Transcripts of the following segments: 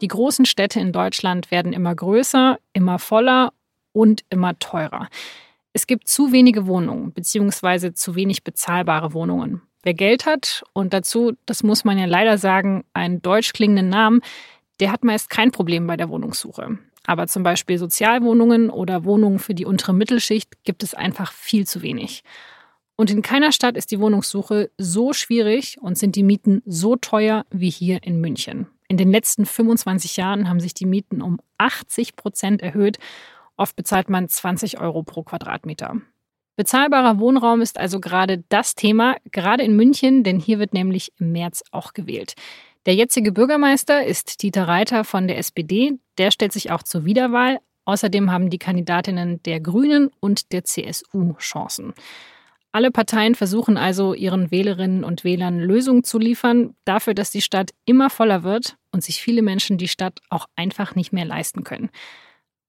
Die großen Städte in Deutschland werden immer größer, immer voller und immer teurer. Es gibt zu wenige Wohnungen bzw. zu wenig bezahlbare Wohnungen. Wer Geld hat und dazu, das muss man ja leider sagen, einen deutsch klingenden Namen, der hat meist kein Problem bei der Wohnungssuche. Aber zum Beispiel Sozialwohnungen oder Wohnungen für die untere Mittelschicht gibt es einfach viel zu wenig. Und in keiner Stadt ist die Wohnungssuche so schwierig und sind die Mieten so teuer wie hier in München. In den letzten 25 Jahren haben sich die Mieten um 80 Prozent erhöht. Oft bezahlt man 20 Euro pro Quadratmeter. Bezahlbarer Wohnraum ist also gerade das Thema, gerade in München, denn hier wird nämlich im März auch gewählt. Der jetzige Bürgermeister ist Dieter Reiter von der SPD. Der stellt sich auch zur Wiederwahl. Außerdem haben die Kandidatinnen der Grünen und der CSU Chancen. Alle Parteien versuchen also, ihren Wählerinnen und Wählern Lösungen zu liefern, dafür, dass die Stadt immer voller wird und sich viele Menschen die Stadt auch einfach nicht mehr leisten können.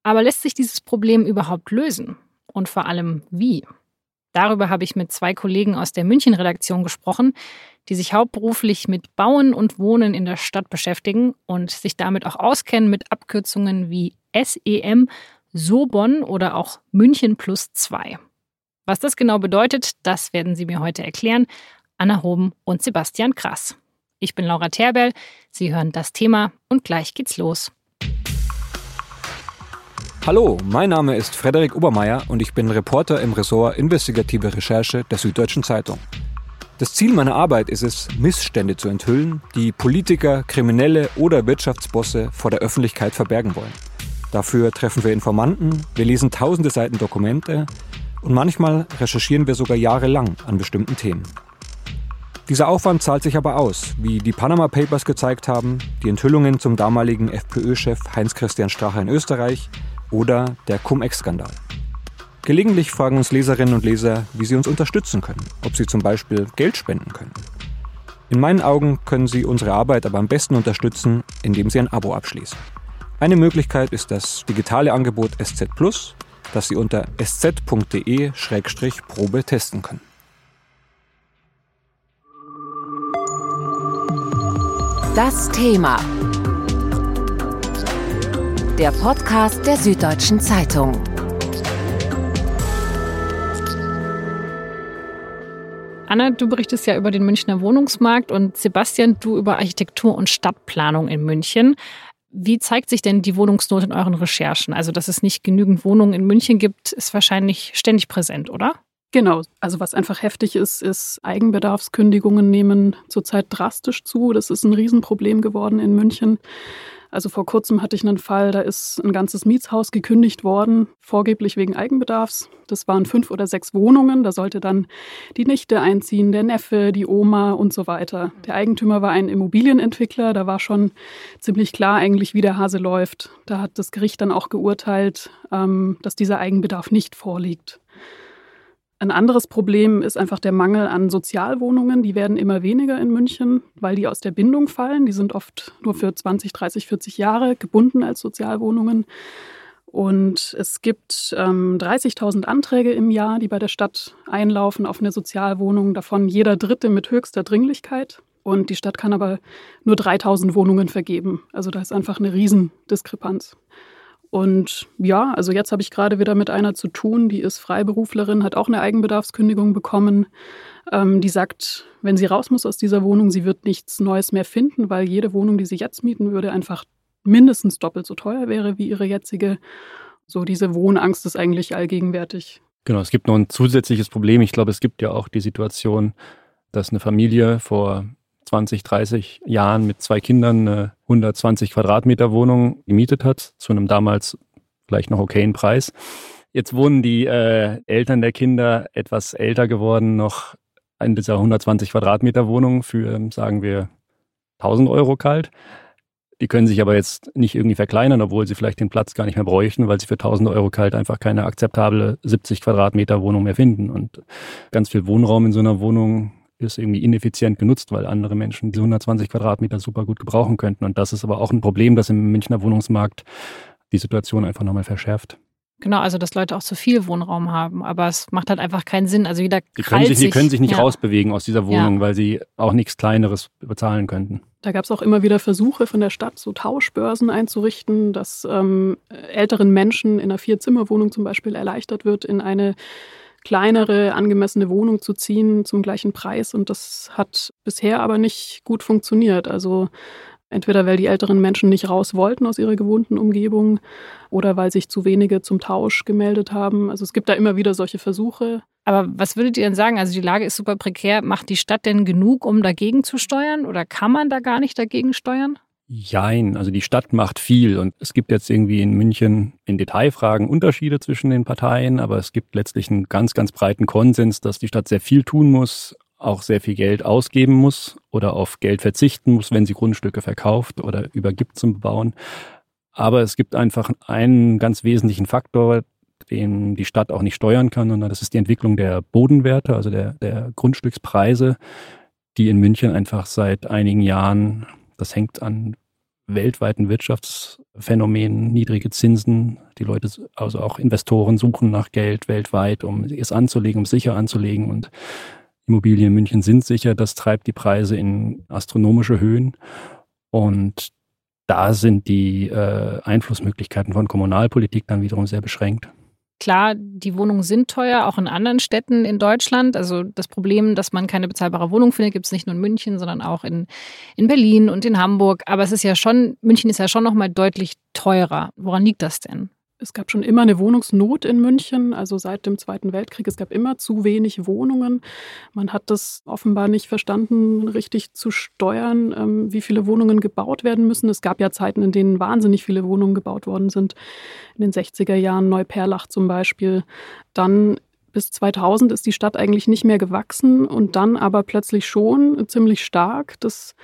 Aber lässt sich dieses Problem überhaupt lösen? Und vor allem wie? Darüber habe ich mit zwei Kollegen aus der München-Redaktion gesprochen, die sich hauptberuflich mit Bauen und Wohnen in der Stadt beschäftigen und sich damit auch auskennen mit Abkürzungen wie SEM, Sobon oder auch München plus 2. Was das genau bedeutet, das werden sie mir heute erklären. Anna Hoben und Sebastian Krass. Ich bin Laura Terbell. Sie hören das Thema und gleich geht's los. Hallo, mein Name ist Frederik Obermeier und ich bin Reporter im Ressort Investigative Recherche der Süddeutschen Zeitung. Das Ziel meiner Arbeit ist es, Missstände zu enthüllen, die Politiker, Kriminelle oder Wirtschaftsbosse vor der Öffentlichkeit verbergen wollen. Dafür treffen wir Informanten, wir lesen tausende Seiten Dokumente und manchmal recherchieren wir sogar jahrelang an bestimmten Themen. Dieser Aufwand zahlt sich aber aus, wie die Panama Papers gezeigt haben, die Enthüllungen zum damaligen FPÖ-Chef Heinz-Christian Strache in Österreich oder der Cum-Ex-Skandal. Gelegentlich fragen uns Leserinnen und Leser, wie sie uns unterstützen können, ob sie zum Beispiel Geld spenden können. In meinen Augen können Sie unsere Arbeit aber am besten unterstützen, indem Sie ein Abo abschließen. Eine Möglichkeit ist das digitale Angebot SZ Plus, das Sie unter sz.de-probe testen können. Das Thema. Der Podcast der Süddeutschen Zeitung. Anna, du berichtest ja über den Münchner Wohnungsmarkt und Sebastian, du über Architektur und Stadtplanung in München. Wie zeigt sich denn die Wohnungsnot in euren Recherchen? Also, dass es nicht genügend Wohnungen in München gibt, ist wahrscheinlich ständig präsent, oder? Genau, also was einfach heftig ist, ist Eigenbedarfskündigungen nehmen zurzeit drastisch zu. Das ist ein Riesenproblem geworden in München. Also vor kurzem hatte ich einen Fall, da ist ein ganzes Mietshaus gekündigt worden, vorgeblich wegen Eigenbedarfs. Das waren fünf oder sechs Wohnungen, da sollte dann die Nichte einziehen, der Neffe, die Oma und so weiter. Der Eigentümer war ein Immobilienentwickler, da war schon ziemlich klar eigentlich, wie der Hase läuft. Da hat das Gericht dann auch geurteilt, ähm, dass dieser Eigenbedarf nicht vorliegt. Ein anderes Problem ist einfach der Mangel an Sozialwohnungen. Die werden immer weniger in München, weil die aus der Bindung fallen. Die sind oft nur für 20, 30, 40 Jahre gebunden als Sozialwohnungen. Und es gibt ähm, 30.000 Anträge im Jahr, die bei der Stadt einlaufen auf eine Sozialwohnung, davon jeder dritte mit höchster Dringlichkeit. Und die Stadt kann aber nur 3.000 Wohnungen vergeben. Also da ist einfach eine Riesendiskrepanz. Und ja, also jetzt habe ich gerade wieder mit einer zu tun, die ist Freiberuflerin, hat auch eine Eigenbedarfskündigung bekommen. Ähm, die sagt, wenn sie raus muss aus dieser Wohnung, sie wird nichts Neues mehr finden, weil jede Wohnung, die sie jetzt mieten würde, einfach mindestens doppelt so teuer wäre wie ihre jetzige. So diese Wohnangst ist eigentlich allgegenwärtig. Genau, es gibt noch ein zusätzliches Problem. Ich glaube, es gibt ja auch die Situation, dass eine Familie vor 20, 30 Jahren mit zwei Kindern eine 120 Quadratmeter Wohnung gemietet hat, zu einem damals vielleicht noch okayen Preis. Jetzt wohnen die äh, Eltern der Kinder etwas älter geworden, noch in dieser 120 Quadratmeter Wohnung für, sagen wir, 1000 Euro kalt. Die können sich aber jetzt nicht irgendwie verkleinern, obwohl sie vielleicht den Platz gar nicht mehr bräuchten, weil sie für 1000 Euro kalt einfach keine akzeptable 70 Quadratmeter Wohnung mehr finden. Und ganz viel Wohnraum in so einer Wohnung ist irgendwie ineffizient genutzt, weil andere Menschen diese 120 Quadratmeter super gut gebrauchen könnten. Und das ist aber auch ein Problem, das im Münchner Wohnungsmarkt die Situation einfach nochmal verschärft. Genau, also dass Leute auch zu viel Wohnraum haben, aber es macht halt einfach keinen Sinn. Also jeder die können sich, die können sich nicht ja. rausbewegen aus dieser Wohnung, ja. weil sie auch nichts Kleineres bezahlen könnten. Da gab es auch immer wieder Versuche von der Stadt, so Tauschbörsen einzurichten, dass ähm, älteren Menschen in einer Vierzimmerwohnung zum Beispiel erleichtert wird, in eine kleinere, angemessene Wohnung zu ziehen zum gleichen Preis. Und das hat bisher aber nicht gut funktioniert. Also entweder weil die älteren Menschen nicht raus wollten aus ihrer gewohnten Umgebung oder weil sich zu wenige zum Tausch gemeldet haben. Also es gibt da immer wieder solche Versuche. Aber was würdet ihr denn sagen? Also die Lage ist super prekär. Macht die Stadt denn genug, um dagegen zu steuern? Oder kann man da gar nicht dagegen steuern? Jein, also die Stadt macht viel und es gibt jetzt irgendwie in München in Detailfragen Unterschiede zwischen den Parteien, aber es gibt letztlich einen ganz, ganz breiten Konsens, dass die Stadt sehr viel tun muss, auch sehr viel Geld ausgeben muss oder auf Geld verzichten muss, wenn sie Grundstücke verkauft oder übergibt zum Bauen. Aber es gibt einfach einen ganz wesentlichen Faktor, den die Stadt auch nicht steuern kann. Und das ist die Entwicklung der Bodenwerte, also der, der Grundstückspreise, die in München einfach seit einigen Jahren, das hängt an weltweiten Wirtschaftsphänomenen, niedrige Zinsen. Die Leute, also auch Investoren suchen nach Geld weltweit, um es anzulegen, um sicher anzulegen. Und Immobilien in München sind sicher. Das treibt die Preise in astronomische Höhen. Und da sind die äh, Einflussmöglichkeiten von Kommunalpolitik dann wiederum sehr beschränkt. Klar, die Wohnungen sind teuer, auch in anderen Städten in Deutschland. Also das Problem, dass man keine bezahlbare Wohnung findet, gibt es nicht nur in München, sondern auch in, in Berlin und in Hamburg. Aber es ist ja schon, München ist ja schon nochmal deutlich teurer. Woran liegt das denn? Es gab schon immer eine Wohnungsnot in München, also seit dem Zweiten Weltkrieg. Es gab immer zu wenig Wohnungen. Man hat das offenbar nicht verstanden, richtig zu steuern, ähm, wie viele Wohnungen gebaut werden müssen. Es gab ja Zeiten, in denen wahnsinnig viele Wohnungen gebaut worden sind. In den 60er Jahren, Neuperlach zum Beispiel. Dann bis 2000 ist die Stadt eigentlich nicht mehr gewachsen und dann aber plötzlich schon ziemlich stark. Das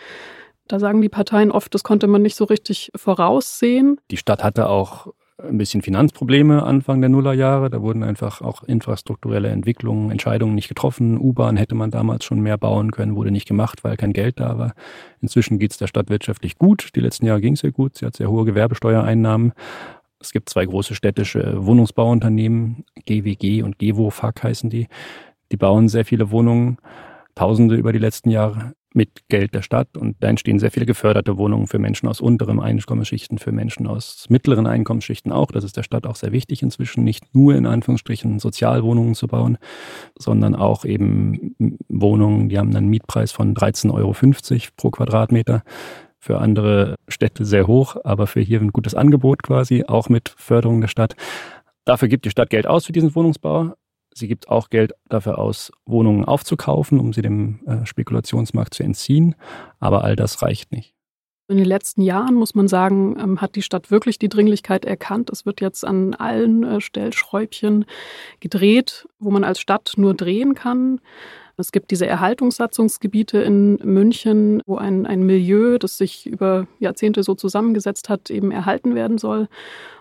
da sagen die Parteien oft, das konnte man nicht so richtig voraussehen. Die Stadt hatte auch ein bisschen Finanzprobleme Anfang der Nullerjahre. Da wurden einfach auch infrastrukturelle Entwicklungen, Entscheidungen nicht getroffen. U-Bahn hätte man damals schon mehr bauen können, wurde nicht gemacht, weil kein Geld da war. Inzwischen geht es der Stadt wirtschaftlich gut. Die letzten Jahre ging es sehr gut. Sie hat sehr hohe Gewerbesteuereinnahmen. Es gibt zwei große städtische Wohnungsbauunternehmen, GWG und GEWO-FAC heißen die. Die bauen sehr viele Wohnungen, Tausende über die letzten Jahre mit Geld der Stadt. Und da entstehen sehr viele geförderte Wohnungen für Menschen aus unteren Einkommensschichten, für Menschen aus mittleren Einkommensschichten auch. Das ist der Stadt auch sehr wichtig inzwischen, nicht nur in Anführungsstrichen Sozialwohnungen zu bauen, sondern auch eben Wohnungen, die haben einen Mietpreis von 13,50 Euro pro Quadratmeter. Für andere Städte sehr hoch, aber für hier ein gutes Angebot quasi, auch mit Förderung der Stadt. Dafür gibt die Stadt Geld aus für diesen Wohnungsbau. Sie gibt auch Geld dafür aus, Wohnungen aufzukaufen, um sie dem äh, Spekulationsmarkt zu entziehen. Aber all das reicht nicht. In den letzten Jahren, muss man sagen, ähm, hat die Stadt wirklich die Dringlichkeit erkannt. Es wird jetzt an allen äh, Stellschräubchen gedreht, wo man als Stadt nur drehen kann. Es gibt diese Erhaltungssatzungsgebiete in München, wo ein, ein Milieu, das sich über Jahrzehnte so zusammengesetzt hat, eben erhalten werden soll.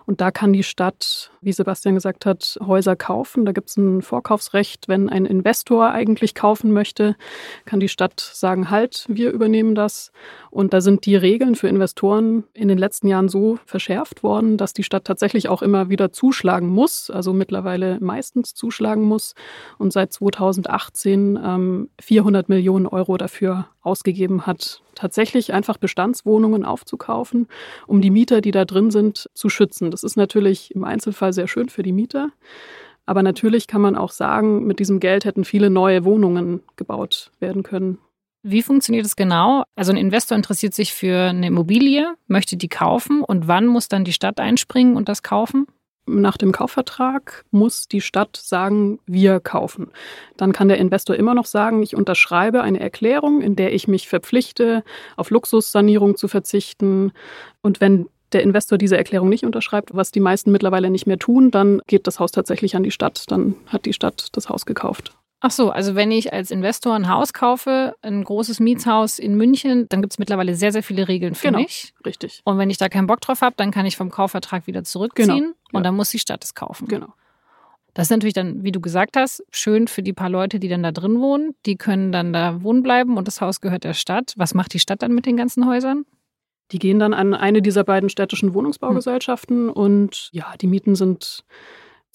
Und da kann die Stadt, wie Sebastian gesagt hat, Häuser kaufen. Da gibt es ein Vorkaufsrecht. Wenn ein Investor eigentlich kaufen möchte, kann die Stadt sagen, halt, wir übernehmen das. Und da sind die Regeln für Investoren in den letzten Jahren so verschärft worden, dass die Stadt tatsächlich auch immer wieder zuschlagen muss, also mittlerweile meistens zuschlagen muss und seit 2018 ähm, 400 Millionen Euro dafür ausgegeben hat, tatsächlich einfach Bestandswohnungen aufzukaufen, um die Mieter, die da drin sind, zu schützen. Das ist natürlich im Einzelfall sehr schön für die Mieter. Aber natürlich kann man auch sagen, mit diesem Geld hätten viele neue Wohnungen gebaut werden können. Wie funktioniert es genau? Also ein Investor interessiert sich für eine Immobilie, möchte die kaufen und wann muss dann die Stadt einspringen und das kaufen? Nach dem Kaufvertrag muss die Stadt sagen, wir kaufen. Dann kann der Investor immer noch sagen, ich unterschreibe eine Erklärung, in der ich mich verpflichte, auf Luxussanierung zu verzichten. Und wenn der Investor diese Erklärung nicht unterschreibt, was die meisten mittlerweile nicht mehr tun, dann geht das Haus tatsächlich an die Stadt. Dann hat die Stadt das Haus gekauft. Ach so, also wenn ich als Investor ein Haus kaufe, ein großes Mietshaus in München, dann gibt es mittlerweile sehr, sehr viele Regeln für genau, mich. Richtig. Und wenn ich da keinen Bock drauf habe, dann kann ich vom Kaufvertrag wieder zurückziehen genau, und dann muss die Stadt es kaufen. Genau. Das ist natürlich dann, wie du gesagt hast, schön für die paar Leute, die dann da drin wohnen. Die können dann da wohnen bleiben und das Haus gehört der Stadt. Was macht die Stadt dann mit den ganzen Häusern? Die gehen dann an eine dieser beiden städtischen Wohnungsbaugesellschaften hm. und ja, die Mieten sind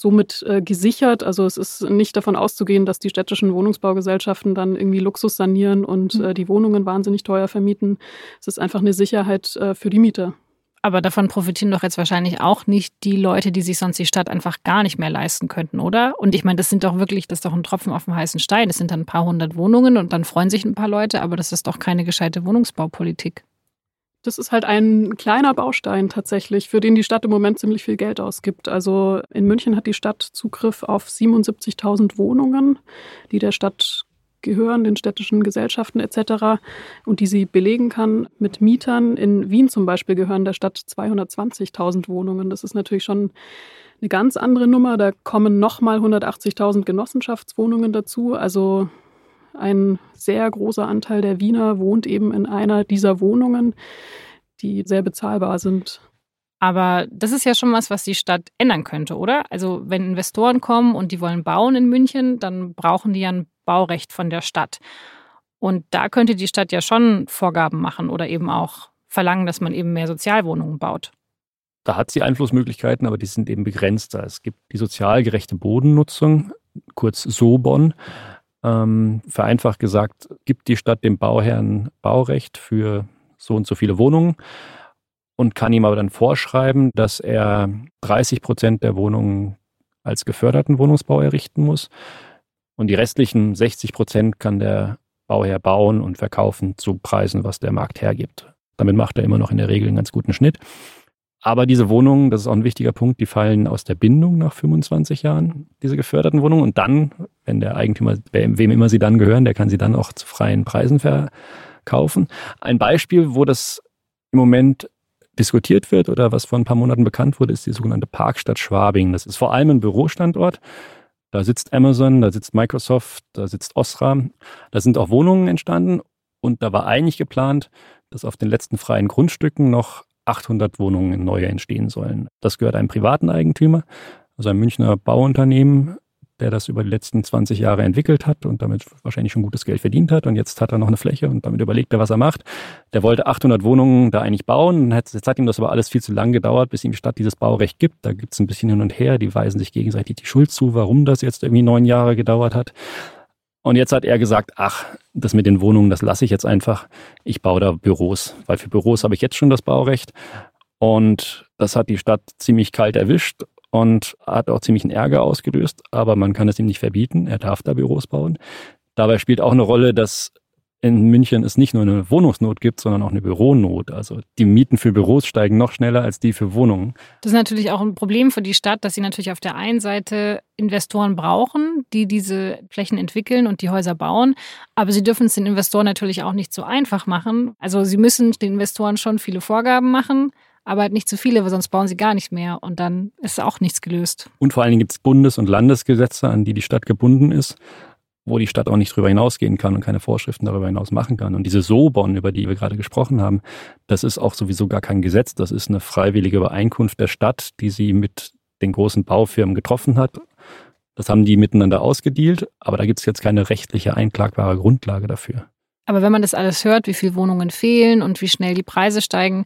somit äh, gesichert. Also es ist nicht davon auszugehen, dass die städtischen Wohnungsbaugesellschaften dann irgendwie Luxus sanieren und mhm. äh, die Wohnungen wahnsinnig teuer vermieten. Es ist einfach eine Sicherheit äh, für die Mieter. Aber davon profitieren doch jetzt wahrscheinlich auch nicht die Leute, die sich sonst die Stadt einfach gar nicht mehr leisten könnten, oder? Und ich meine, das sind doch wirklich, das ist doch ein Tropfen auf dem heißen Stein. Das sind dann ein paar hundert Wohnungen und dann freuen sich ein paar Leute, aber das ist doch keine gescheite Wohnungsbaupolitik. Das ist halt ein kleiner Baustein tatsächlich, für den die Stadt im Moment ziemlich viel Geld ausgibt. Also in München hat die Stadt Zugriff auf 77.000 Wohnungen, die der Stadt gehören, den städtischen Gesellschaften etc. und die sie belegen kann mit Mietern. In Wien zum Beispiel gehören der Stadt 220.000 Wohnungen. Das ist natürlich schon eine ganz andere Nummer. Da kommen nochmal 180.000 Genossenschaftswohnungen dazu. Also ein sehr großer Anteil der Wiener wohnt eben in einer dieser Wohnungen, die sehr bezahlbar sind. Aber das ist ja schon was, was die Stadt ändern könnte, oder? Also wenn Investoren kommen und die wollen bauen in München, dann brauchen die ja ein Baurecht von der Stadt. Und da könnte die Stadt ja schon Vorgaben machen oder eben auch verlangen, dass man eben mehr Sozialwohnungen baut. Da hat sie Einflussmöglichkeiten, aber die sind eben begrenzt. Es gibt die sozial gerechte Bodennutzung, kurz SOBON. Ähm, vereinfacht gesagt, gibt die Stadt dem Bauherrn Baurecht für so und so viele Wohnungen und kann ihm aber dann vorschreiben, dass er 30 Prozent der Wohnungen als geförderten Wohnungsbau errichten muss. Und die restlichen 60 Prozent kann der Bauherr bauen und verkaufen zu Preisen, was der Markt hergibt. Damit macht er immer noch in der Regel einen ganz guten Schnitt. Aber diese Wohnungen, das ist auch ein wichtiger Punkt, die fallen aus der Bindung nach 25 Jahren, diese geförderten Wohnungen. Und dann, wenn der Eigentümer, wem immer sie dann gehören, der kann sie dann auch zu freien Preisen verkaufen. Ein Beispiel, wo das im Moment diskutiert wird oder was vor ein paar Monaten bekannt wurde, ist die sogenannte Parkstadt Schwabing. Das ist vor allem ein Bürostandort. Da sitzt Amazon, da sitzt Microsoft, da sitzt Osram. Da sind auch Wohnungen entstanden und da war eigentlich geplant, dass auf den letzten freien Grundstücken noch 800 Wohnungen neue entstehen sollen. Das gehört einem privaten Eigentümer, also einem Münchner Bauunternehmen, der das über die letzten 20 Jahre entwickelt hat und damit wahrscheinlich schon gutes Geld verdient hat. Und jetzt hat er noch eine Fläche und damit überlegt er, was er macht. Der wollte 800 Wohnungen da eigentlich bauen. Jetzt hat ihm das aber alles viel zu lang gedauert, bis ihm die Stadt dieses Baurecht gibt. Da gibt es ein bisschen hin und her. Die weisen sich gegenseitig die Schuld zu, warum das jetzt irgendwie neun Jahre gedauert hat. Und jetzt hat er gesagt, ach, das mit den Wohnungen, das lasse ich jetzt einfach. Ich baue da Büros, weil für Büros habe ich jetzt schon das Baurecht. Und das hat die Stadt ziemlich kalt erwischt und hat auch ziemlich einen Ärger ausgelöst, aber man kann es ihm nicht verbieten. Er darf da Büros bauen. Dabei spielt auch eine Rolle, dass in München es nicht nur eine Wohnungsnot gibt, sondern auch eine Büronot. Also die Mieten für Büros steigen noch schneller als die für Wohnungen. Das ist natürlich auch ein Problem für die Stadt, dass sie natürlich auf der einen Seite Investoren brauchen, die diese Flächen entwickeln und die Häuser bauen. Aber sie dürfen es den Investoren natürlich auch nicht so einfach machen. Also sie müssen den Investoren schon viele Vorgaben machen aber halt nicht zu viele, weil sonst bauen sie gar nicht mehr und dann ist auch nichts gelöst. Und vor allen Dingen gibt es Bundes- und Landesgesetze, an die die Stadt gebunden ist, wo die Stadt auch nicht drüber hinausgehen kann und keine Vorschriften darüber hinaus machen kann. Und diese Sobon, über die wir gerade gesprochen haben, das ist auch sowieso gar kein Gesetz, das ist eine freiwillige Übereinkunft der Stadt, die sie mit den großen Baufirmen getroffen hat. Das haben die miteinander ausgedealt, aber da gibt es jetzt keine rechtliche einklagbare Grundlage dafür. Aber wenn man das alles hört, wie viele Wohnungen fehlen und wie schnell die Preise steigen,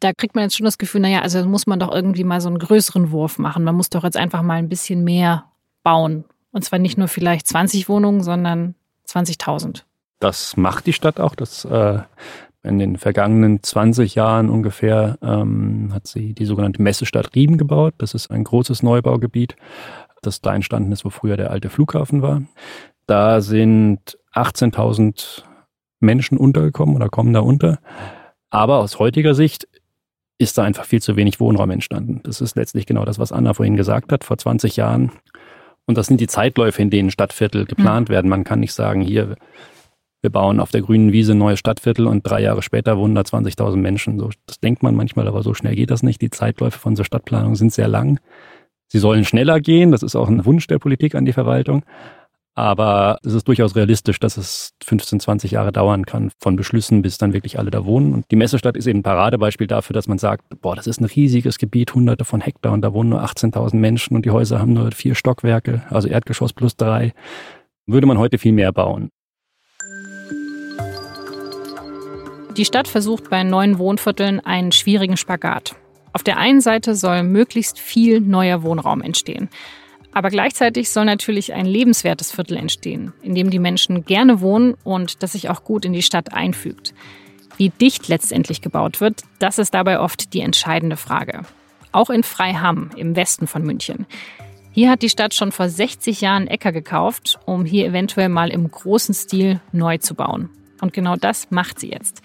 da kriegt man jetzt schon das Gefühl, naja, also muss man doch irgendwie mal so einen größeren Wurf machen. Man muss doch jetzt einfach mal ein bisschen mehr bauen. Und zwar nicht nur vielleicht 20 Wohnungen, sondern 20.000. Das macht die Stadt auch. Das, äh, in den vergangenen 20 Jahren ungefähr ähm, hat sie die sogenannte Messestadt Rieben gebaut. Das ist ein großes Neubaugebiet, das da entstanden ist, wo früher der alte Flughafen war. Da sind 18.000 Menschen untergekommen oder kommen da unter. Aber aus heutiger Sicht ist da einfach viel zu wenig Wohnraum entstanden. Das ist letztlich genau das, was Anna vorhin gesagt hat. Vor 20 Jahren und das sind die Zeitläufe, in denen Stadtviertel geplant mhm. werden. Man kann nicht sagen, hier, wir bauen auf der grünen Wiese ein neues Stadtviertel und drei Jahre später wohnen da 20.000 Menschen. So, das denkt man manchmal, aber so schnell geht das nicht. Die Zeitläufe von so Stadtplanung sind sehr lang. Sie sollen schneller gehen. Das ist auch ein Wunsch der Politik an die Verwaltung. Aber es ist durchaus realistisch, dass es 15, 20 Jahre dauern kann, von Beschlüssen bis dann wirklich alle da wohnen. Und die Messestadt ist eben ein Paradebeispiel dafür, dass man sagt, boah, das ist ein riesiges Gebiet, hunderte von Hektar und da wohnen nur 18.000 Menschen und die Häuser haben nur vier Stockwerke, also Erdgeschoss plus drei. Würde man heute viel mehr bauen. Die Stadt versucht bei neuen Wohnvierteln einen schwierigen Spagat. Auf der einen Seite soll möglichst viel neuer Wohnraum entstehen. Aber gleichzeitig soll natürlich ein lebenswertes Viertel entstehen, in dem die Menschen gerne wohnen und das sich auch gut in die Stadt einfügt. Wie dicht letztendlich gebaut wird, das ist dabei oft die entscheidende Frage. Auch in Freiham im Westen von München. Hier hat die Stadt schon vor 60 Jahren Äcker gekauft, um hier eventuell mal im großen Stil neu zu bauen. Und genau das macht sie jetzt.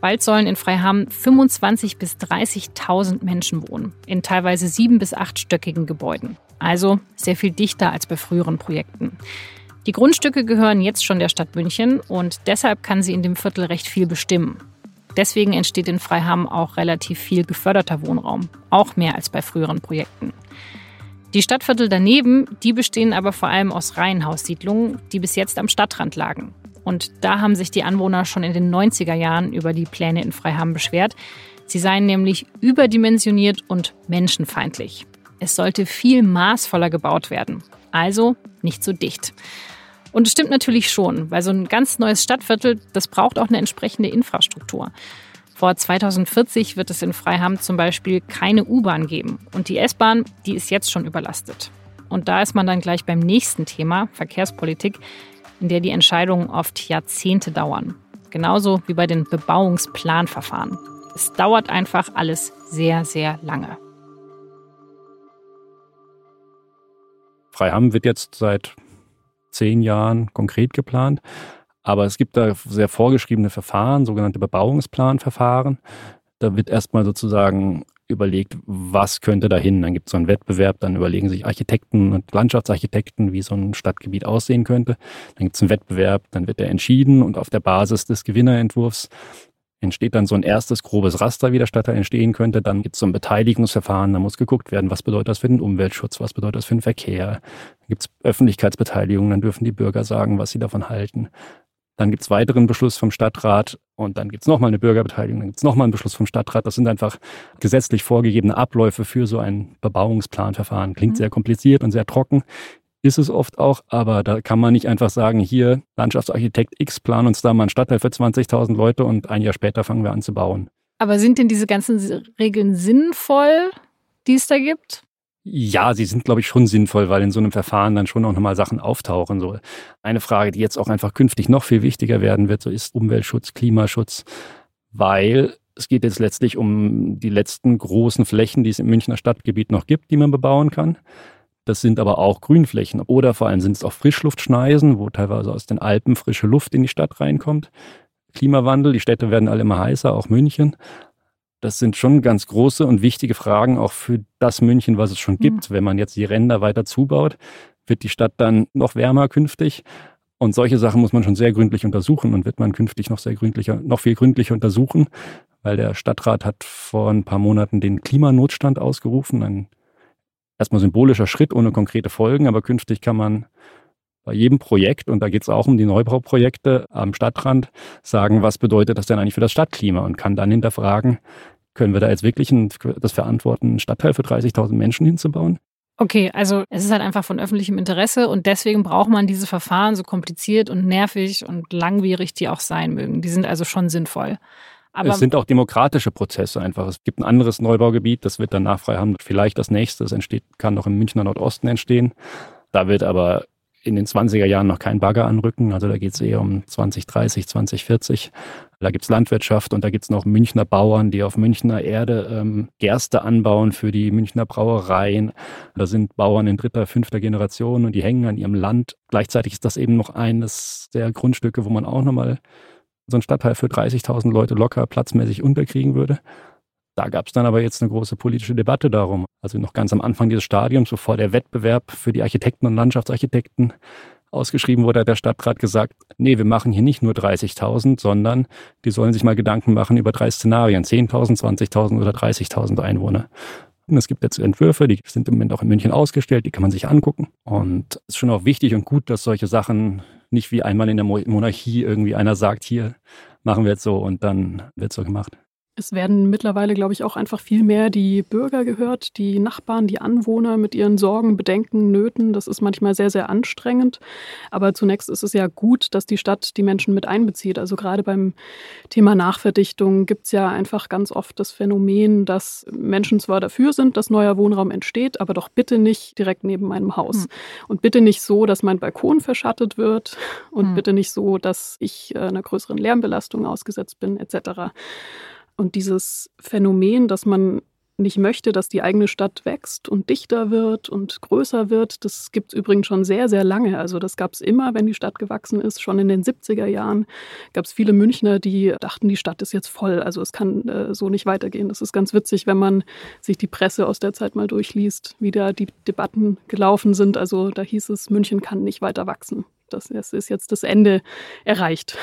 Bald sollen in Freiham 25.000 bis 30.000 Menschen wohnen, in teilweise sieben- bis achtstöckigen Gebäuden. Also sehr viel dichter als bei früheren Projekten. Die Grundstücke gehören jetzt schon der Stadt München und deshalb kann sie in dem Viertel recht viel bestimmen. Deswegen entsteht in Freiham auch relativ viel geförderter Wohnraum, auch mehr als bei früheren Projekten. Die Stadtviertel daneben, die bestehen aber vor allem aus Reihenhaussiedlungen, die bis jetzt am Stadtrand lagen. Und da haben sich die Anwohner schon in den 90er Jahren über die Pläne in Freiham beschwert. Sie seien nämlich überdimensioniert und menschenfeindlich. Es sollte viel maßvoller gebaut werden, also nicht so dicht. Und es stimmt natürlich schon, weil so ein ganz neues Stadtviertel, das braucht auch eine entsprechende Infrastruktur. Vor 2040 wird es in Freiham zum Beispiel keine U-Bahn geben. Und die S-Bahn, die ist jetzt schon überlastet. Und da ist man dann gleich beim nächsten Thema, Verkehrspolitik in der die Entscheidungen oft Jahrzehnte dauern. Genauso wie bei den Bebauungsplanverfahren. Es dauert einfach alles sehr, sehr lange. Freiham wird jetzt seit zehn Jahren konkret geplant. Aber es gibt da sehr vorgeschriebene Verfahren, sogenannte Bebauungsplanverfahren. Da wird erstmal sozusagen überlegt, was könnte da hin. Dann gibt es so einen Wettbewerb, dann überlegen sich Architekten und Landschaftsarchitekten, wie so ein Stadtgebiet aussehen könnte. Dann gibt es einen Wettbewerb, dann wird der entschieden und auf der Basis des Gewinnerentwurfs entsteht dann so ein erstes grobes Raster, wie der Stadtteil entstehen könnte. Dann gibt es so ein Beteiligungsverfahren, da muss geguckt werden, was bedeutet das für den Umweltschutz, was bedeutet das für den Verkehr. Dann gibt es Öffentlichkeitsbeteiligung, dann dürfen die Bürger sagen, was sie davon halten. Dann gibt es weiteren Beschluss vom Stadtrat und dann gibt es nochmal eine Bürgerbeteiligung, dann gibt es nochmal einen Beschluss vom Stadtrat. Das sind einfach gesetzlich vorgegebene Abläufe für so ein Bebauungsplanverfahren. Klingt mhm. sehr kompliziert und sehr trocken. Ist es oft auch, aber da kann man nicht einfach sagen, hier, Landschaftsarchitekt X, plan uns da mal einen Stadtteil für 20.000 Leute und ein Jahr später fangen wir an zu bauen. Aber sind denn diese ganzen Regeln sinnvoll, die es da gibt? Ja, sie sind, glaube ich, schon sinnvoll, weil in so einem Verfahren dann schon auch nochmal Sachen auftauchen. So eine Frage, die jetzt auch einfach künftig noch viel wichtiger werden wird, so ist Umweltschutz, Klimaschutz, weil es geht jetzt letztlich um die letzten großen Flächen, die es im Münchner Stadtgebiet noch gibt, die man bebauen kann. Das sind aber auch Grünflächen oder vor allem sind es auch Frischluftschneisen, wo teilweise aus den Alpen frische Luft in die Stadt reinkommt. Klimawandel, die Städte werden alle immer heißer, auch München. Das sind schon ganz große und wichtige Fragen auch für das München, was es schon gibt. Mhm. Wenn man jetzt die Ränder weiter zubaut, wird die Stadt dann noch wärmer künftig. Und solche Sachen muss man schon sehr gründlich untersuchen und wird man künftig noch sehr gründlicher, noch viel gründlicher untersuchen, weil der Stadtrat hat vor ein paar Monaten den Klimanotstand ausgerufen. Ein erstmal symbolischer Schritt ohne konkrete Folgen, aber künftig kann man bei jedem Projekt, und da geht es auch um die Neubauprojekte am Stadtrand, sagen, was bedeutet das denn eigentlich für das Stadtklima und kann dann hinterfragen, können wir da jetzt wirklich ein, das verantworten, einen Stadtteil für 30.000 Menschen hinzubauen? Okay, also es ist halt einfach von öffentlichem Interesse und deswegen braucht man diese Verfahren so kompliziert und nervig und langwierig die auch sein mögen. Die sind also schon sinnvoll. Aber es sind auch demokratische Prozesse einfach. Es gibt ein anderes Neubaugebiet, das wird dann nach Freiham vielleicht das nächste. Das entsteht, kann noch im Münchner Nordosten entstehen. Da wird aber in den 20er Jahren noch kein Bagger anrücken. Also da geht es eher um 2030, 2040. Da gibt's Landwirtschaft und da gibt's noch Münchner Bauern, die auf Münchner Erde ähm, Gerste anbauen für die Münchner Brauereien. Da sind Bauern in dritter, fünfter Generation und die hängen an ihrem Land. Gleichzeitig ist das eben noch eines der Grundstücke, wo man auch nochmal so einen Stadtteil für 30.000 Leute locker platzmäßig unterkriegen würde. Da gab es dann aber jetzt eine große politische Debatte darum. Also noch ganz am Anfang dieses Stadiums, bevor der Wettbewerb für die Architekten und Landschaftsarchitekten ausgeschrieben wurde, hat der Stadtrat gesagt, nee, wir machen hier nicht nur 30.000, sondern die sollen sich mal Gedanken machen über drei Szenarien, 10.000, 20.000 oder 30.000 Einwohner. Und es gibt jetzt Entwürfe, die sind im Moment auch in München ausgestellt, die kann man sich angucken. Und es ist schon auch wichtig und gut, dass solche Sachen nicht wie einmal in der Monarchie irgendwie einer sagt, hier machen wir jetzt so und dann wird so gemacht. Es werden mittlerweile, glaube ich, auch einfach viel mehr die Bürger gehört, die Nachbarn, die Anwohner mit ihren Sorgen, Bedenken, Nöten. Das ist manchmal sehr, sehr anstrengend. Aber zunächst ist es ja gut, dass die Stadt die Menschen mit einbezieht. Also gerade beim Thema Nachverdichtung gibt es ja einfach ganz oft das Phänomen, dass Menschen zwar dafür sind, dass neuer Wohnraum entsteht, aber doch bitte nicht direkt neben meinem Haus. Hm. Und bitte nicht so, dass mein Balkon verschattet wird und hm. bitte nicht so, dass ich äh, einer größeren Lärmbelastung ausgesetzt bin, etc. Und dieses Phänomen, dass man nicht möchte, dass die eigene Stadt wächst und dichter wird und größer wird, das gibt es übrigens schon sehr, sehr lange. Also das gab es immer, wenn die Stadt gewachsen ist. Schon in den 70er Jahren gab es viele Münchner, die dachten, die Stadt ist jetzt voll. Also es kann äh, so nicht weitergehen. Das ist ganz witzig, wenn man sich die Presse aus der Zeit mal durchliest, wie da die Debatten gelaufen sind. Also da hieß es, München kann nicht weiter wachsen. Das ist jetzt das Ende erreicht.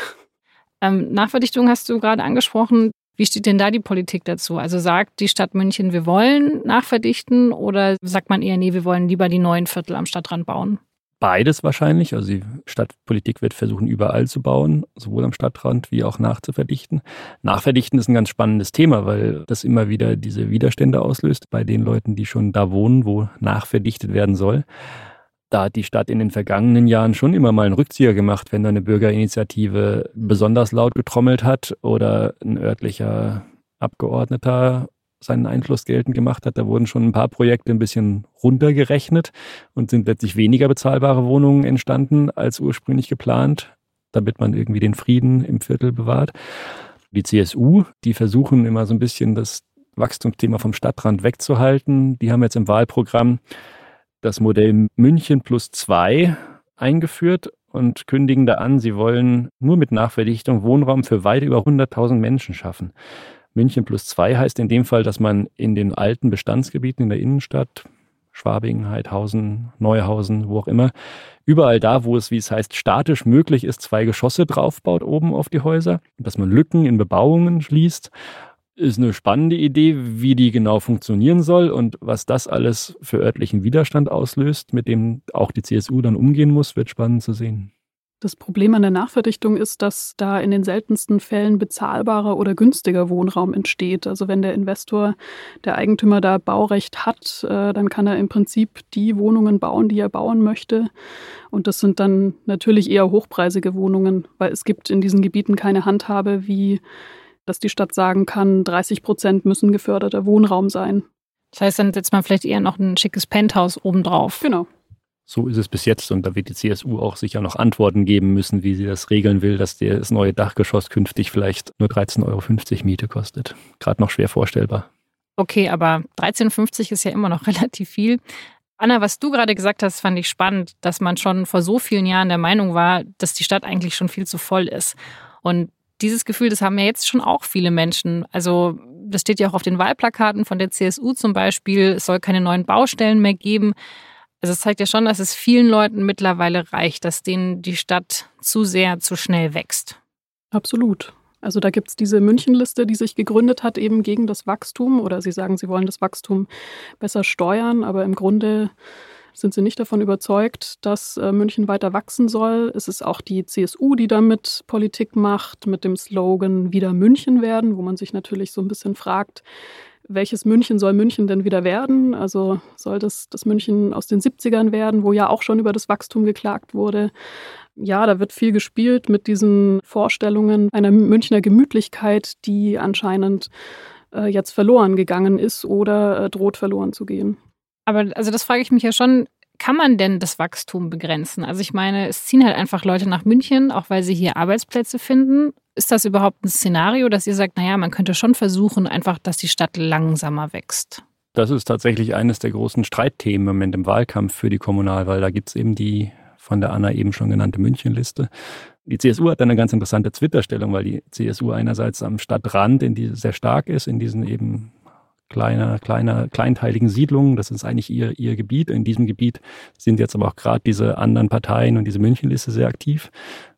Ähm, Nachverdichtung hast du gerade angesprochen. Wie steht denn da die Politik dazu? Also sagt die Stadt München, wir wollen nachverdichten oder sagt man eher, nee, wir wollen lieber die neuen Viertel am Stadtrand bauen? Beides wahrscheinlich. Also die Stadtpolitik wird versuchen, überall zu bauen, sowohl am Stadtrand wie auch nachzuverdichten. Nachverdichten ist ein ganz spannendes Thema, weil das immer wieder diese Widerstände auslöst bei den Leuten, die schon da wohnen, wo nachverdichtet werden soll. Da hat die Stadt in den vergangenen Jahren schon immer mal einen Rückzieher gemacht, wenn da eine Bürgerinitiative besonders laut getrommelt hat oder ein örtlicher Abgeordneter seinen Einfluss geltend gemacht hat. Da wurden schon ein paar Projekte ein bisschen runtergerechnet und sind letztlich weniger bezahlbare Wohnungen entstanden als ursprünglich geplant, damit man irgendwie den Frieden im Viertel bewahrt. Die CSU, die versuchen immer so ein bisschen das Wachstumsthema vom Stadtrand wegzuhalten. Die haben jetzt im Wahlprogramm das Modell München plus zwei eingeführt und kündigen da an, sie wollen nur mit Nachverdichtung Wohnraum für weit über 100.000 Menschen schaffen. München plus zwei heißt in dem Fall, dass man in den alten Bestandsgebieten in der Innenstadt, Schwabing, Heidhausen, Neuhausen, wo auch immer, überall da, wo es, wie es heißt, statisch möglich ist, zwei Geschosse draufbaut oben auf die Häuser, dass man Lücken in Bebauungen schließt ist eine spannende Idee, wie die genau funktionieren soll und was das alles für örtlichen Widerstand auslöst, mit dem auch die CSU dann umgehen muss, wird spannend zu sehen. Das Problem an der Nachverdichtung ist, dass da in den seltensten Fällen bezahlbarer oder günstiger Wohnraum entsteht. Also wenn der Investor, der Eigentümer da Baurecht hat, äh, dann kann er im Prinzip die Wohnungen bauen, die er bauen möchte. Und das sind dann natürlich eher hochpreisige Wohnungen, weil es gibt in diesen Gebieten keine Handhabe, wie dass die Stadt sagen kann, 30 Prozent müssen geförderter Wohnraum sein. Das heißt, dann setzt man vielleicht eher noch ein schickes Penthouse obendrauf. Genau. So ist es bis jetzt und da wird die CSU auch sicher noch Antworten geben müssen, wie sie das regeln will, dass das neue Dachgeschoss künftig vielleicht nur 13,50 Euro Miete kostet. Gerade noch schwer vorstellbar. Okay, aber 13,50 ist ja immer noch relativ viel. Anna, was du gerade gesagt hast, fand ich spannend, dass man schon vor so vielen Jahren der Meinung war, dass die Stadt eigentlich schon viel zu voll ist. Und dieses Gefühl, das haben ja jetzt schon auch viele Menschen. Also das steht ja auch auf den Wahlplakaten von der CSU zum Beispiel. Es soll keine neuen Baustellen mehr geben. Also es zeigt ja schon, dass es vielen Leuten mittlerweile reicht, dass denen die Stadt zu sehr, zu schnell wächst. Absolut. Also da gibt es diese Münchenliste, die sich gegründet hat, eben gegen das Wachstum. Oder Sie sagen, Sie wollen das Wachstum besser steuern, aber im Grunde sind sie nicht davon überzeugt, dass äh, München weiter wachsen soll. Es ist auch die CSU, die damit Politik macht, mit dem Slogan Wieder München werden, wo man sich natürlich so ein bisschen fragt, welches München soll München denn wieder werden? Also soll das das München aus den 70ern werden, wo ja auch schon über das Wachstum geklagt wurde? Ja, da wird viel gespielt mit diesen Vorstellungen einer Münchner Gemütlichkeit, die anscheinend äh, jetzt verloren gegangen ist oder äh, droht verloren zu gehen. Aber also das frage ich mich ja schon, kann man denn das Wachstum begrenzen? Also ich meine, es ziehen halt einfach Leute nach München, auch weil sie hier Arbeitsplätze finden. Ist das überhaupt ein Szenario, dass ihr sagt, naja, man könnte schon versuchen, einfach, dass die Stadt langsamer wächst? Das ist tatsächlich eines der großen Streitthemen im Moment im Wahlkampf für die Kommunalwahl. Da gibt es eben die von der Anna eben schon genannte Münchenliste. Die CSU hat eine ganz interessante Twitter-Stellung, weil die CSU einerseits am Stadtrand in die sehr stark ist, in diesen eben kleiner, kleiner, kleinteiligen Siedlungen. Das ist eigentlich ihr, ihr Gebiet. In diesem Gebiet sind jetzt aber auch gerade diese anderen Parteien und diese Münchenliste sehr aktiv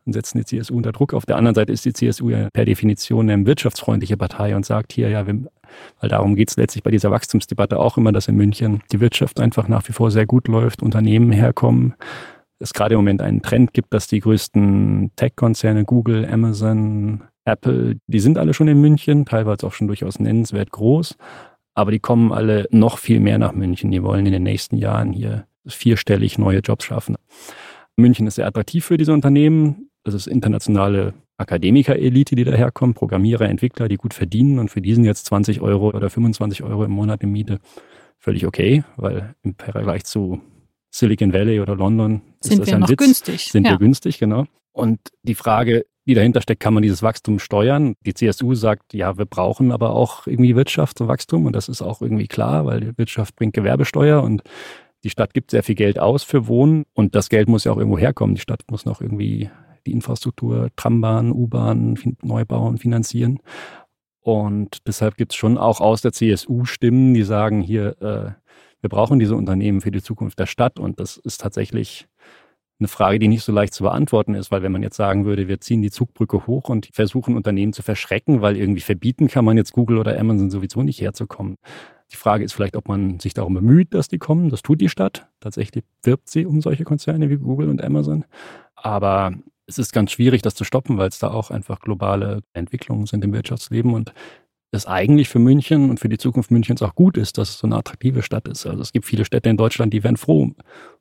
und setzen die CSU unter Druck. Auf der anderen Seite ist die CSU ja per Definition eine wirtschaftsfreundliche Partei und sagt hier, ja, wir, weil darum geht es letztlich bei dieser Wachstumsdebatte auch immer, dass in München die Wirtschaft einfach nach wie vor sehr gut läuft, Unternehmen herkommen, es gerade im Moment einen Trend gibt, dass die größten Tech-Konzerne, Google, Amazon, Apple, die sind alle schon in München, teilweise auch schon durchaus nennenswert groß, aber die kommen alle noch viel mehr nach München. Die wollen in den nächsten Jahren hier vierstellig neue Jobs schaffen. München ist sehr attraktiv für diese Unternehmen. Das ist internationale Akademiker-Elite, die daherkommen, Programmierer, Entwickler, die gut verdienen und für diesen jetzt 20 Euro oder 25 Euro im Monat in Miete völlig okay, weil im Vergleich zu Silicon Valley oder London sind ist das wir ein noch Witz. günstig. Sind ja. wir günstig, genau. Und die Frage, die dahinter steckt, kann man dieses Wachstum steuern? Die CSU sagt, ja, wir brauchen aber auch irgendwie Wirtschaftswachstum und das ist auch irgendwie klar, weil die Wirtschaft bringt Gewerbesteuer und die Stadt gibt sehr viel Geld aus für Wohnen und das Geld muss ja auch irgendwo herkommen. Die Stadt muss noch irgendwie die Infrastruktur, Trambahn, U-Bahn, Neubau und finanzieren. Und deshalb gibt es schon auch aus der CSU Stimmen, die sagen, hier, äh, wir brauchen diese Unternehmen für die Zukunft der Stadt. Und das ist tatsächlich eine Frage, die nicht so leicht zu beantworten ist, weil wenn man jetzt sagen würde, wir ziehen die Zugbrücke hoch und versuchen Unternehmen zu verschrecken, weil irgendwie verbieten kann man jetzt Google oder Amazon sowieso nicht herzukommen. Die Frage ist vielleicht, ob man sich darum bemüht, dass die kommen. Das tut die Stadt. Tatsächlich wirbt sie um solche Konzerne wie Google und Amazon. Aber es ist ganz schwierig, das zu stoppen, weil es da auch einfach globale Entwicklungen sind im Wirtschaftsleben und es eigentlich für München und für die Zukunft Münchens auch gut ist, dass es so eine attraktive Stadt ist. Also es gibt viele Städte in Deutschland, die wären froh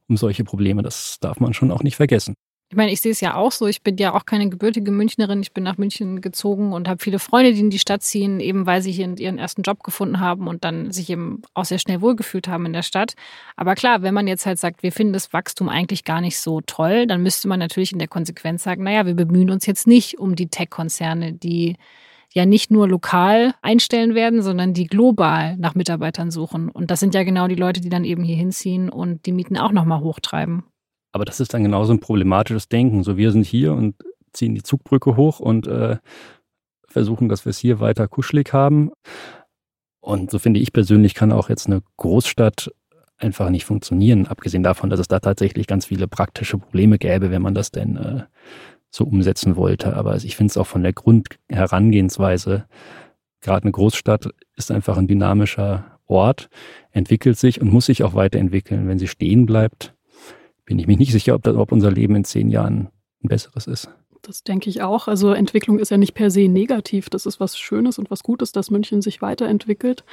um solche Probleme. Das darf man schon auch nicht vergessen. Ich meine, ich sehe es ja auch so. Ich bin ja auch keine gebürtige Münchnerin. Ich bin nach München gezogen und habe viele Freunde, die in die Stadt ziehen, eben weil sie hier ihren ersten Job gefunden haben und dann sich eben auch sehr schnell wohlgefühlt haben in der Stadt. Aber klar, wenn man jetzt halt sagt, wir finden das Wachstum eigentlich gar nicht so toll, dann müsste man natürlich in der Konsequenz sagen, naja, wir bemühen uns jetzt nicht um die Tech-Konzerne, die ja nicht nur lokal einstellen werden, sondern die global nach Mitarbeitern suchen. Und das sind ja genau die Leute, die dann eben hier hinziehen und die Mieten auch nochmal hochtreiben. Aber das ist dann genauso ein problematisches Denken. So, wir sind hier und ziehen die Zugbrücke hoch und äh, versuchen, dass wir es hier weiter kuschelig haben. Und so finde ich persönlich, kann auch jetzt eine Großstadt einfach nicht funktionieren, abgesehen davon, dass es da tatsächlich ganz viele praktische Probleme gäbe, wenn man das denn äh, so umsetzen wollte. Aber ich finde es auch von der Grundherangehensweise, gerade eine Großstadt ist einfach ein dynamischer Ort, entwickelt sich und muss sich auch weiterentwickeln. Wenn sie stehen bleibt, bin ich mir nicht sicher, ob, das, ob unser Leben in zehn Jahren ein besseres ist. Das denke ich auch. Also Entwicklung ist ja nicht per se negativ. Das ist was Schönes und was Gutes, dass München sich weiterentwickelt.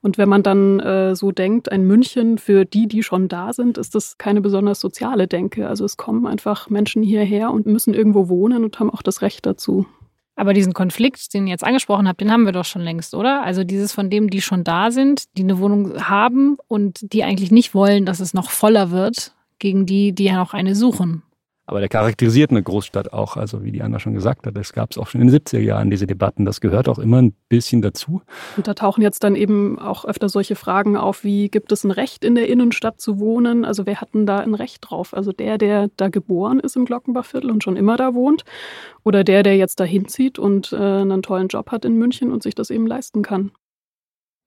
Und wenn man dann äh, so denkt, ein München für die, die schon da sind, ist das keine besonders soziale Denke. Also es kommen einfach Menschen hierher und müssen irgendwo wohnen und haben auch das Recht dazu. Aber diesen Konflikt, den ihr jetzt angesprochen habt, den haben wir doch schon längst, oder? Also dieses von dem, die schon da sind, die eine Wohnung haben und die eigentlich nicht wollen, dass es noch voller wird, gegen die, die ja noch eine suchen. Aber der charakterisiert eine Großstadt auch, also wie die Anna schon gesagt hat, das gab es auch schon in den 70er Jahren, diese Debatten. Das gehört auch immer ein bisschen dazu. Und da tauchen jetzt dann eben auch öfter solche Fragen auf, wie gibt es ein Recht in der Innenstadt zu wohnen? Also wer hat denn da ein Recht drauf? Also der, der da geboren ist im Glockenbachviertel und schon immer da wohnt? Oder der, der jetzt da hinzieht und äh, einen tollen Job hat in München und sich das eben leisten kann?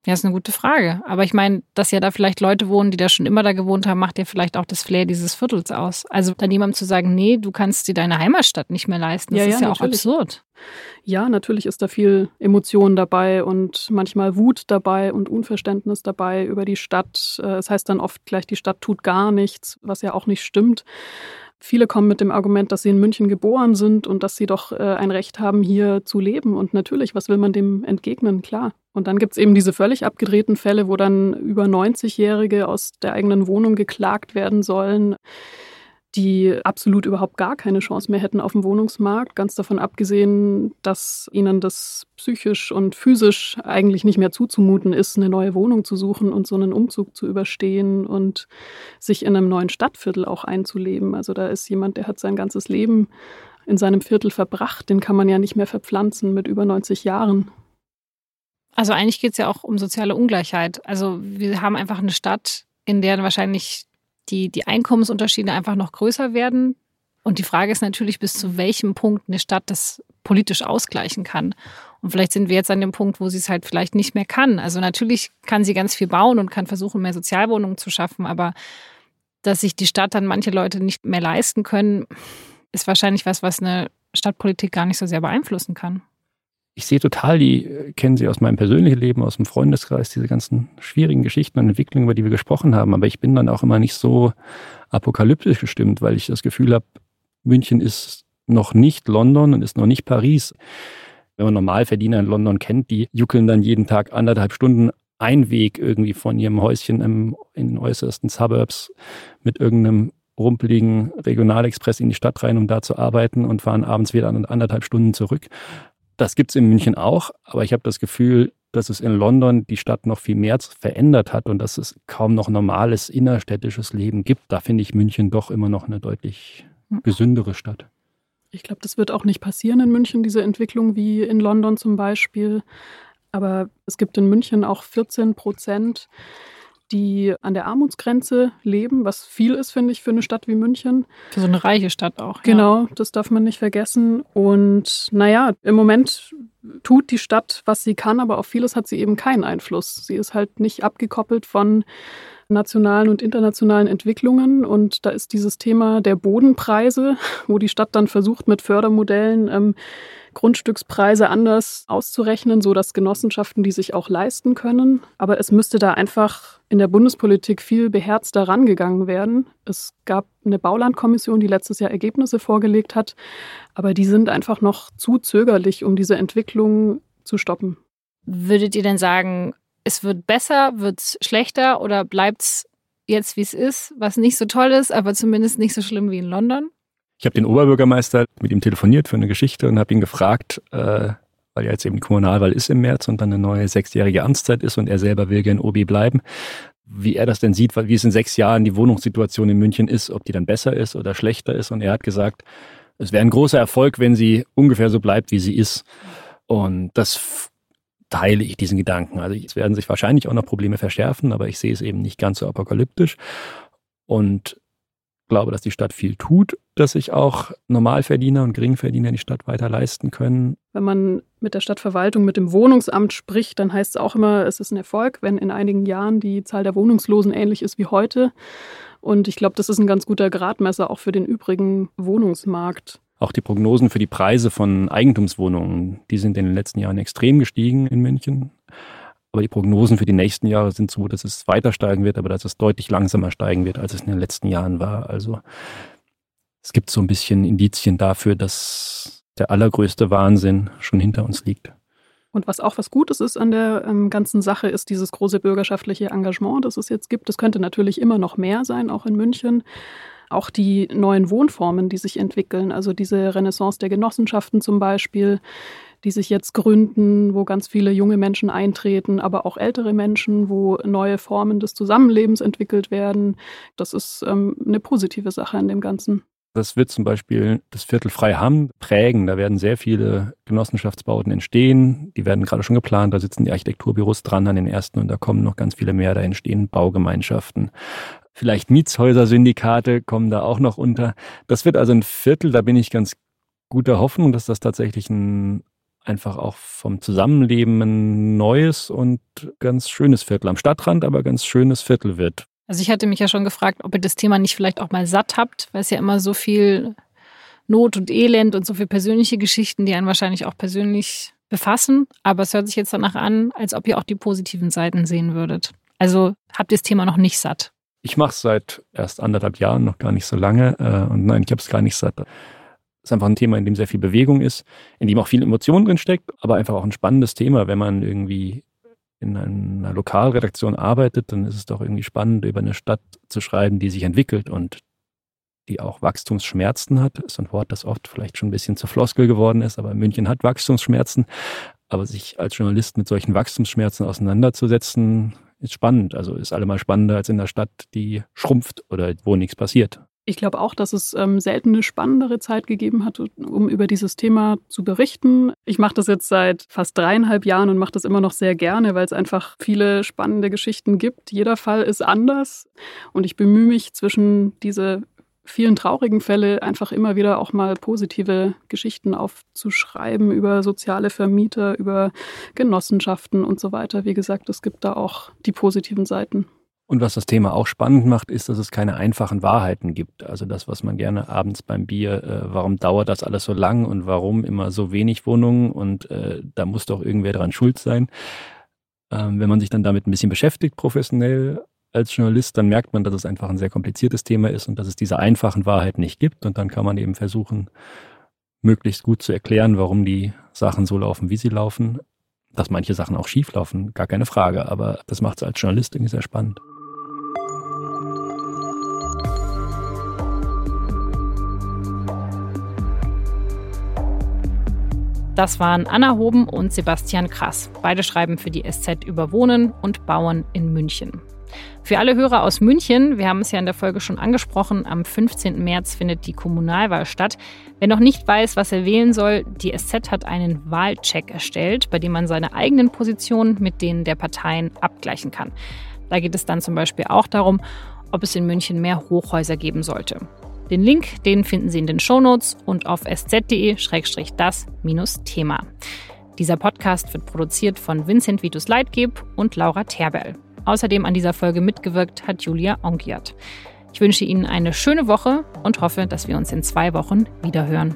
Ja, ist eine gute Frage. Aber ich meine, dass ja da vielleicht Leute wohnen, die da schon immer da gewohnt haben, macht ja vielleicht auch das Flair dieses Viertels aus. Also dann jemandem zu sagen, nee, du kannst dir deine Heimatstadt nicht mehr leisten, das ja, ist ja, ja auch absurd. Ja, natürlich ist da viel Emotion dabei und manchmal Wut dabei und Unverständnis dabei über die Stadt. Äh, es heißt dann oft gleich, die Stadt tut gar nichts, was ja auch nicht stimmt. Viele kommen mit dem Argument, dass sie in München geboren sind und dass sie doch äh, ein Recht haben, hier zu leben. Und natürlich, was will man dem entgegnen? Klar. Und dann gibt es eben diese völlig abgedrehten Fälle, wo dann über 90-Jährige aus der eigenen Wohnung geklagt werden sollen die absolut überhaupt gar keine Chance mehr hätten auf dem Wohnungsmarkt, ganz davon abgesehen, dass ihnen das psychisch und physisch eigentlich nicht mehr zuzumuten ist, eine neue Wohnung zu suchen und so einen Umzug zu überstehen und sich in einem neuen Stadtviertel auch einzuleben. Also da ist jemand, der hat sein ganzes Leben in seinem Viertel verbracht, den kann man ja nicht mehr verpflanzen mit über 90 Jahren. Also eigentlich geht es ja auch um soziale Ungleichheit. Also wir haben einfach eine Stadt, in der wahrscheinlich die, die Einkommensunterschiede einfach noch größer werden. Und die Frage ist natürlich, bis zu welchem Punkt eine Stadt das politisch ausgleichen kann. Und vielleicht sind wir jetzt an dem Punkt, wo sie es halt vielleicht nicht mehr kann. Also natürlich kann sie ganz viel bauen und kann versuchen, mehr Sozialwohnungen zu schaffen, aber dass sich die Stadt dann manche Leute nicht mehr leisten können, ist wahrscheinlich was, was eine Stadtpolitik gar nicht so sehr beeinflussen kann ich sehe total, die äh, kennen sie aus meinem persönlichen Leben, aus dem Freundeskreis, diese ganzen schwierigen Geschichten und Entwicklungen, über die wir gesprochen haben. Aber ich bin dann auch immer nicht so apokalyptisch gestimmt, weil ich das Gefühl habe, München ist noch nicht London und ist noch nicht Paris. Wenn man Normalverdiener in London kennt, die juckeln dann jeden Tag anderthalb Stunden ein Weg irgendwie von ihrem Häuschen im, in den äußersten Suburbs mit irgendeinem rumpeligen Regionalexpress in die Stadt rein, um da zu arbeiten und fahren abends wieder anderthalb Stunden zurück. Das gibt es in München auch, aber ich habe das Gefühl, dass es in London die Stadt noch viel mehr verändert hat und dass es kaum noch normales innerstädtisches Leben gibt. Da finde ich München doch immer noch eine deutlich gesündere Stadt. Ich glaube, das wird auch nicht passieren in München, diese Entwicklung wie in London zum Beispiel. Aber es gibt in München auch 14 Prozent die an der Armutsgrenze leben, was viel ist, finde ich, für eine Stadt wie München. Für so eine reiche Stadt auch. Genau, ja. das darf man nicht vergessen. Und naja, im Moment tut die Stadt, was sie kann, aber auf vieles hat sie eben keinen Einfluss. Sie ist halt nicht abgekoppelt von nationalen und internationalen Entwicklungen. Und da ist dieses Thema der Bodenpreise, wo die Stadt dann versucht, mit Fördermodellen ähm, Grundstückspreise anders auszurechnen, so dass Genossenschaften die sich auch leisten können. Aber es müsste da einfach in der Bundespolitik viel beherzter rangegangen werden. Es gab eine Baulandkommission, die letztes Jahr Ergebnisse vorgelegt hat, aber die sind einfach noch zu zögerlich, um diese Entwicklung zu stoppen. Würdet ihr denn sagen, es wird besser, wird es schlechter oder bleibt es jetzt, wie es ist, was nicht so toll ist, aber zumindest nicht so schlimm wie in London? Ich habe den Oberbürgermeister mit ihm telefoniert für eine Geschichte und habe ihn gefragt, äh, weil ja jetzt eben die Kommunalwahl ist im März und dann eine neue sechsjährige Amtszeit ist und er selber will gern OB bleiben, wie er das denn sieht, wie es in sechs Jahren die Wohnungssituation in München ist, ob die dann besser ist oder schlechter ist. Und er hat gesagt, es wäre ein großer Erfolg, wenn sie ungefähr so bleibt, wie sie ist. Und das teile ich diesen Gedanken. Also es werden sich wahrscheinlich auch noch Probleme verschärfen, aber ich sehe es eben nicht ganz so apokalyptisch. Und glaube, dass die Stadt viel tut, dass sich auch Normalverdiener und Geringverdiener die Stadt weiter leisten können. Wenn man mit der Stadtverwaltung, mit dem Wohnungsamt spricht, dann heißt es auch immer, es ist ein Erfolg, wenn in einigen Jahren die Zahl der Wohnungslosen ähnlich ist wie heute. Und ich glaube, das ist ein ganz guter Gradmesser auch für den übrigen Wohnungsmarkt. Auch die Prognosen für die Preise von Eigentumswohnungen, die sind in den letzten Jahren extrem gestiegen in München. Aber die Prognosen für die nächsten Jahre sind so, dass es weiter steigen wird, aber dass es deutlich langsamer steigen wird, als es in den letzten Jahren war. Also es gibt so ein bisschen Indizien dafür, dass der allergrößte Wahnsinn schon hinter uns liegt. Und was auch was Gutes ist an der ähm, ganzen Sache, ist dieses große bürgerschaftliche Engagement, das es jetzt gibt. Es könnte natürlich immer noch mehr sein, auch in München. Auch die neuen Wohnformen, die sich entwickeln, also diese Renaissance der Genossenschaften zum Beispiel, die sich jetzt gründen, wo ganz viele junge Menschen eintreten, aber auch ältere Menschen, wo neue Formen des Zusammenlebens entwickelt werden. Das ist ähm, eine positive Sache an dem Ganzen. Das wird zum Beispiel das Viertel Freiham prägen. Da werden sehr viele Genossenschaftsbauten entstehen. Die werden gerade schon geplant. Da sitzen die Architekturbüros dran an den ersten und da kommen noch ganz viele mehr. Da entstehen Baugemeinschaften. Vielleicht Mietshäuser-Syndikate kommen da auch noch unter. Das wird also ein Viertel. Da bin ich ganz guter Hoffnung, dass das tatsächlich ein einfach auch vom Zusammenleben ein neues und ganz schönes Viertel am Stadtrand, aber ganz schönes Viertel wird. Also ich hatte mich ja schon gefragt, ob ihr das Thema nicht vielleicht auch mal satt habt, weil es ja immer so viel Not und Elend und so viele persönliche Geschichten, die einen wahrscheinlich auch persönlich befassen. Aber es hört sich jetzt danach an, als ob ihr auch die positiven Seiten sehen würdet. Also habt ihr das Thema noch nicht satt? Ich mache es seit erst anderthalb Jahren, noch gar nicht so lange. Äh, und nein, ich habe es gar nicht satt ist einfach ein Thema, in dem sehr viel Bewegung ist, in dem auch viel Emotion drin steckt, aber einfach auch ein spannendes Thema. Wenn man irgendwie in einer Lokalredaktion arbeitet, dann ist es doch irgendwie spannend, über eine Stadt zu schreiben, die sich entwickelt und die auch Wachstumsschmerzen hat. Das ist ein Wort, das oft vielleicht schon ein bisschen zur Floskel geworden ist, aber München hat Wachstumsschmerzen. Aber sich als Journalist mit solchen Wachstumsschmerzen auseinanderzusetzen, ist spannend. Also ist allemal spannender als in einer Stadt, die schrumpft oder wo nichts passiert. Ich glaube auch, dass es ähm, selten eine spannendere Zeit gegeben hat, um über dieses Thema zu berichten. Ich mache das jetzt seit fast dreieinhalb Jahren und mache das immer noch sehr gerne, weil es einfach viele spannende Geschichten gibt. Jeder Fall ist anders und ich bemühe mich zwischen diese vielen traurigen Fälle einfach immer wieder auch mal positive Geschichten aufzuschreiben über soziale Vermieter, über Genossenschaften und so weiter. Wie gesagt, es gibt da auch die positiven Seiten. Und was das Thema auch spannend macht, ist, dass es keine einfachen Wahrheiten gibt. Also das, was man gerne abends beim Bier, äh, warum dauert das alles so lang und warum immer so wenig Wohnungen und äh, da muss doch irgendwer dran schuld sein. Ähm, wenn man sich dann damit ein bisschen beschäftigt, professionell als Journalist, dann merkt man, dass es einfach ein sehr kompliziertes Thema ist und dass es diese einfachen Wahrheiten nicht gibt. Und dann kann man eben versuchen, möglichst gut zu erklären, warum die Sachen so laufen, wie sie laufen. Dass manche Sachen auch schief laufen, gar keine Frage, aber das macht es als Journalist irgendwie sehr spannend. Das waren Anna Hoben und Sebastian Krass. Beide schreiben für die SZ über Wohnen und Bauen in München. Für alle Hörer aus München, wir haben es ja in der Folge schon angesprochen, am 15. März findet die Kommunalwahl statt. Wer noch nicht weiß, was er wählen soll, die SZ hat einen Wahlcheck erstellt, bei dem man seine eigenen Positionen mit denen der Parteien abgleichen kann. Da geht es dann zum Beispiel auch darum, ob es in München mehr Hochhäuser geben sollte. Den Link, den finden Sie in den Shownotes und auf sz.de-das-thema. Dieser Podcast wird produziert von Vincent Vitus Leitgeb und Laura Terbell. Außerdem an dieser Folge mitgewirkt hat Julia Ongiat. Ich wünsche Ihnen eine schöne Woche und hoffe, dass wir uns in zwei Wochen wiederhören.